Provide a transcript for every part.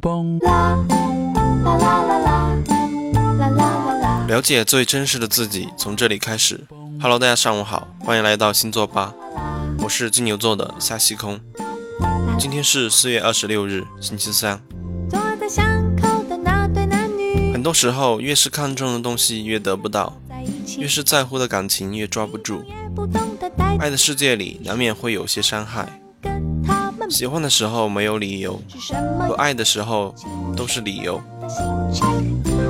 嘣。啦啦啦啦啦啦啦啦。了解最真实的自己，从这里开始。Hello，大家上午好，欢迎来到星座吧，我是金牛座的夏西空。今天是四月二十六日，星期三。坐在巷口的那对男女。很多时候，越是看重的东西越得不到，越是在乎的感情越抓不住。爱的世界里，难免会有些伤害。喜欢的时候没有理由，不爱的时候都是理由。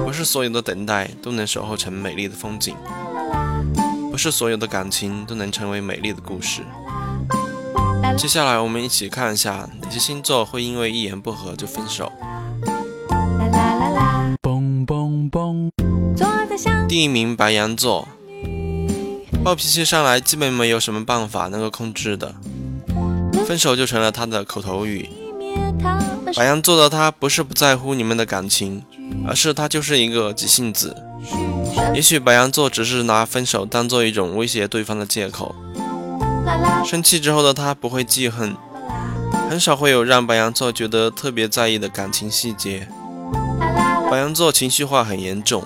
不是所有的等待都能守候成美丽的风景，不是所有的感情都能成为美丽的故事。接下来，我们一起看一下哪些星座会因为一言不合就分手。第一名，白羊座，暴脾气上来，基本没有什么办法能够控制的，分手就成了他的口头语。白羊座的他不是不在乎你们的感情。而是他就是一个急性子，也许白羊座只是拿分手当做一种威胁对方的借口。生气之后的他不会记恨，很少会有让白羊座觉得特别在意的感情细节。白羊座情绪化很严重，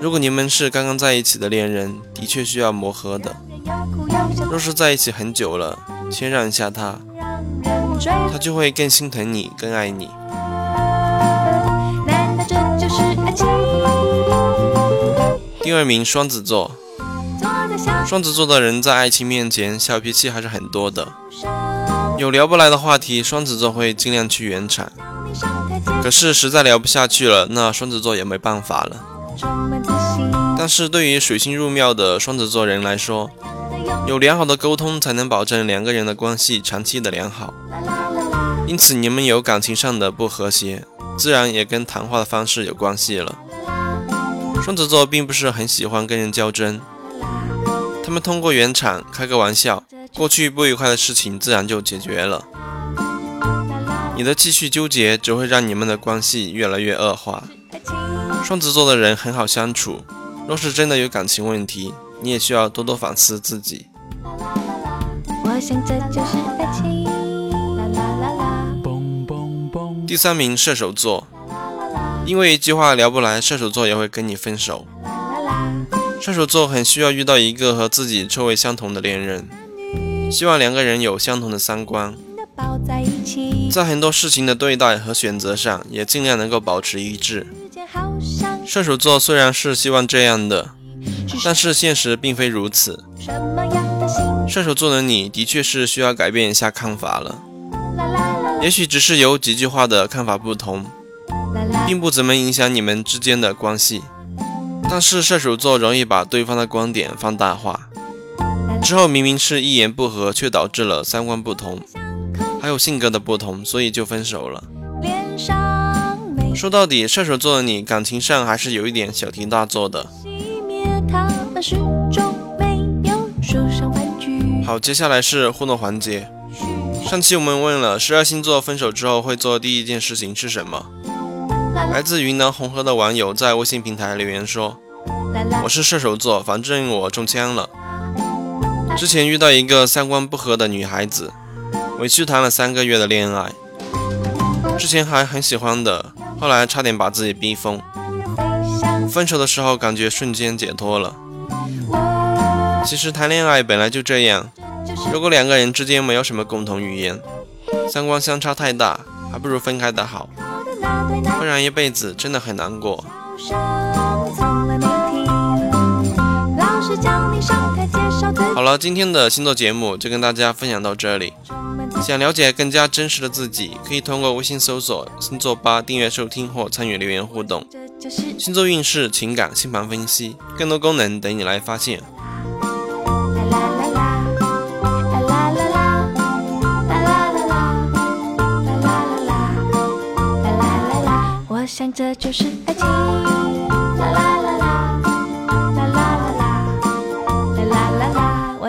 如果你们是刚刚在一起的恋人，的确需要磨合的。若是在一起很久了，谦让一下他，他就会更心疼你，更爱你。第二名，双子座。双子座的人在爱情面前，小脾气还是很多的。有聊不来的话题，双子座会尽量去圆场。可是实在聊不下去了，那双子座也没办法了。但是对于水星入庙的双子座人来说，有良好的沟通，才能保证两个人的关系长期的良好。因此，你们有感情上的不和谐。自然也跟谈话的方式有关系了。双子座并不是很喜欢跟人较真，他们通过圆场开个玩笑，过去不愉快的事情自然就解决了。你的继续纠结只会让你们的关系越来越恶化。双子座的人很好相处，若是真的有感情问题，你也需要多多反思自己。我想这就是爱情。第三名，射手座，因为一句话聊不来，射手座也会跟你分手。射手座很需要遇到一个和自己臭味相同的恋人，希望两个人有相同的三观，在很多事情的对待和选择上也尽量能够保持一致。射手座虽然是希望这样的，但是现实并非如此。射手座的你的确是需要改变一下看法了。也许只是有几句话的看法不同，并不怎么影响你们之间的关系。但是射手座容易把对方的观点放大化，之后明明是一言不合，却导致了三观不同，还有性格的不同，所以就分手了。说到底，射手座的你感情上还是有一点小题大做的。好，接下来是互动环节。上期我们问了十二星座分手之后会做第一件事情是什么？来自云南红河的网友在微信平台留言说：“我是射手座，反正我中枪了。之前遇到一个三观不合的女孩子，委屈谈了三个月的恋爱，之前还很喜欢的，后来差点把自己逼疯。分手的时候感觉瞬间解脱了。其实谈恋爱本来就这样。”如果两个人之间没有什么共同语言，三观相差太大，还不如分开的好，不然一辈子真的很难过。今天的星座节目就跟大家分享到这里。想了解更加真实的自己，可以通过微信搜索“星座吧”订阅收听或参与留言互动。星座运势、情感、星盘分析，更多功能等你来发现。啦啦啦啦啦啦啦啦啦，我想这就是爱情，